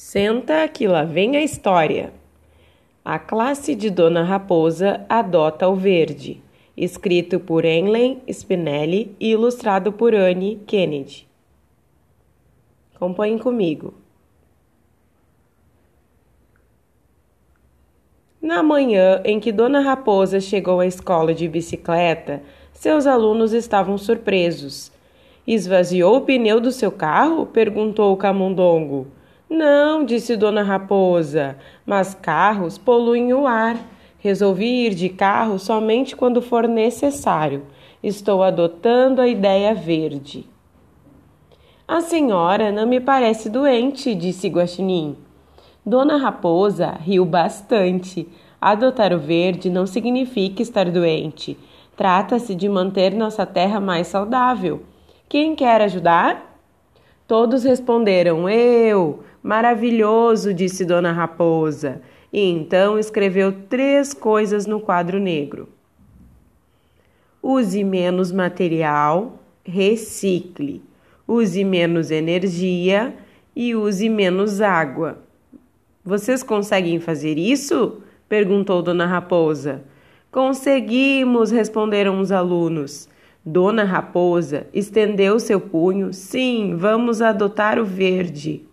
Senta que lá vem a história. A classe de Dona Raposa adota o verde, escrito por Henley Spinelli e ilustrado por Anne Kennedy. Acompanhem comigo. Na manhã em que Dona Raposa chegou à escola de bicicleta, seus alunos estavam surpresos. Esvaziou o pneu do seu carro? perguntou o camundongo. Não, disse Dona Raposa, mas carros poluem o ar. Resolvi ir de carro somente quando for necessário. Estou adotando a ideia verde. A senhora não me parece doente, disse Guaxinim. Dona Raposa riu bastante. Adotar o verde não significa estar doente. Trata-se de manter nossa terra mais saudável. Quem quer ajudar? Todos responderam: Eu. Maravilhoso, disse Dona Raposa, e então escreveu três coisas no quadro negro: Use menos material, recicle, use menos energia e use menos água. Vocês conseguem fazer isso? perguntou Dona Raposa. Conseguimos, responderam os alunos. Dona Raposa estendeu seu punho. Sim, vamos adotar o verde.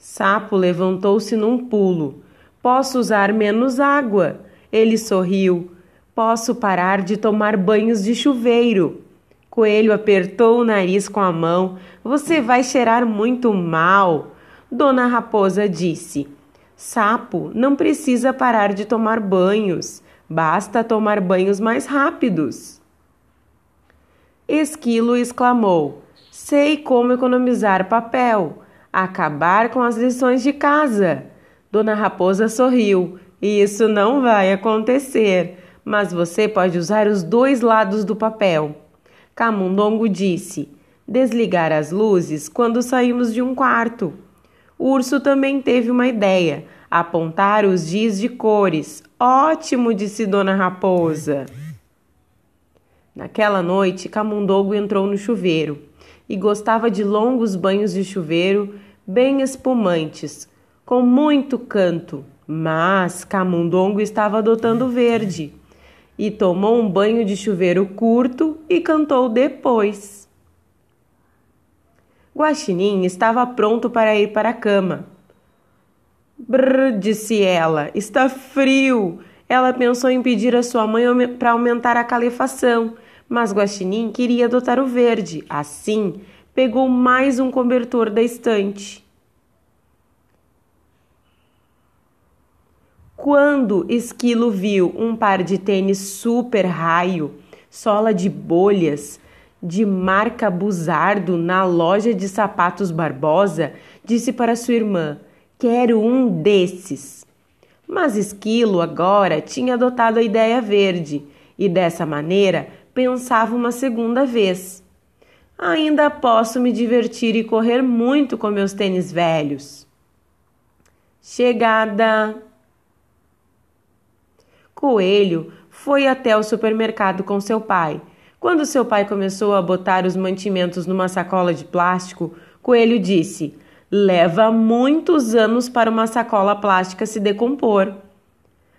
Sapo levantou-se num pulo. Posso usar menos água. Ele sorriu. Posso parar de tomar banhos de chuveiro. Coelho apertou o nariz com a mão. Você vai cheirar muito mal. Dona Raposa disse: Sapo não precisa parar de tomar banhos. Basta tomar banhos mais rápidos. Esquilo exclamou: Sei como economizar papel acabar com as lições de casa. Dona Raposa sorriu. Isso não vai acontecer, mas você pode usar os dois lados do papel. Camundongo disse: desligar as luzes quando saímos de um quarto. O urso também teve uma ideia: apontar os dias de cores. Ótimo, disse Dona Raposa. Naquela noite, Camundongo entrou no chuveiro e gostava de longos banhos de chuveiro bem espumantes, com muito canto. Mas Camundongo estava adotando verde e tomou um banho de chuveiro curto e cantou depois. Guaxinim estava pronto para ir para a cama. Brrr, disse ela, está frio. Ela pensou em pedir a sua mãe para aumentar a calefação, mas Guaxinim queria adotar o verde. Assim, pegou mais um cobertor da estante. Quando Esquilo viu um par de tênis super raio, sola de bolhas, de marca Buzardo na loja de sapatos Barbosa, disse para sua irmã: Quero um desses. Mas Esquilo agora tinha adotado a ideia verde e dessa maneira pensava uma segunda vez. Ainda posso me divertir e correr muito com meus tênis velhos. Chegada. Coelho foi até o supermercado com seu pai. Quando seu pai começou a botar os mantimentos numa sacola de plástico, Coelho disse: Leva muitos anos para uma sacola plástica se decompor.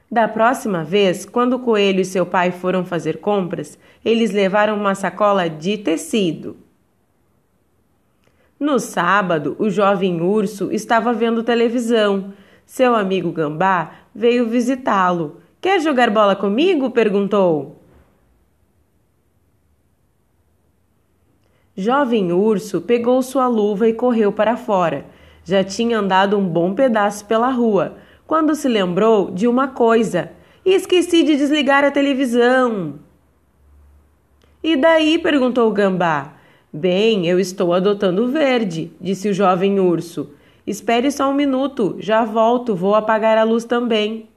Da próxima vez, quando o coelho e seu pai foram fazer compras, eles levaram uma sacola de tecido. No sábado, o jovem urso estava vendo televisão. Seu amigo gambá veio visitá-lo. Quer jogar bola comigo? perguntou. Jovem urso pegou sua luva e correu para fora. Já tinha andado um bom pedaço pela rua quando se lembrou de uma coisa. Esqueci de desligar a televisão. E daí? perguntou o gambá. Bem, eu estou adotando o verde, disse o jovem urso. Espere só um minuto, já volto, vou apagar a luz também.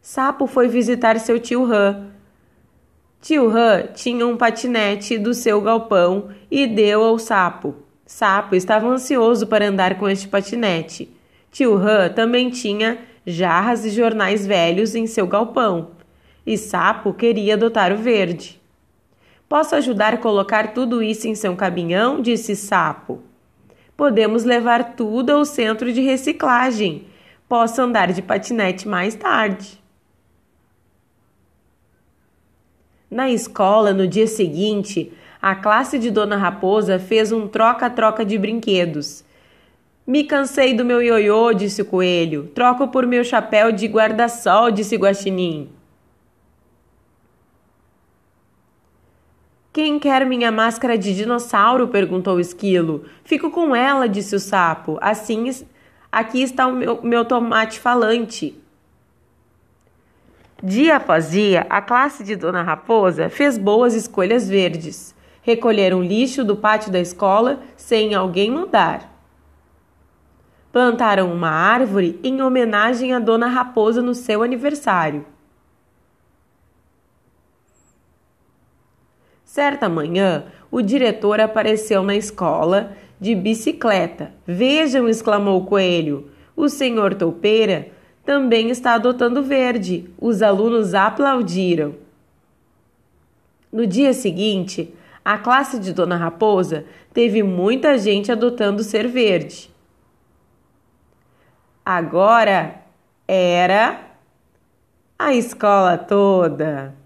Sapo foi visitar seu tio Rã. Tio Rã tinha um patinete do seu galpão e deu ao sapo. Sapo estava ansioso para andar com este patinete. Tio Han também tinha jarras e jornais velhos em seu galpão, e Sapo queria adotar o verde. Posso ajudar a colocar tudo isso em seu caminhão? disse Sapo. Podemos levar tudo ao centro de reciclagem. Posso andar de patinete mais tarde. Na escola, no dia seguinte, a classe de Dona Raposa fez um troca-troca de brinquedos. Me cansei do meu ioiô, disse o coelho. Troco por meu chapéu de guarda-sol, disse Guaxinim. Quem quer minha máscara de dinossauro? perguntou o esquilo. Fico com ela, disse o sapo. Assim, aqui está o meu, meu tomate falante. Dia após dia, a classe de Dona Raposa fez boas escolhas verdes. Recolheram lixo do pátio da escola sem alguém mandar plantaram uma árvore em homenagem à Dona Raposa no seu aniversário. Certa manhã, o diretor apareceu na escola de bicicleta. Vejam, exclamou o coelho, o senhor Toupeira também está adotando verde. Os alunos aplaudiram. No dia seguinte, a classe de Dona Raposa teve muita gente adotando ser verde. Agora era a escola toda.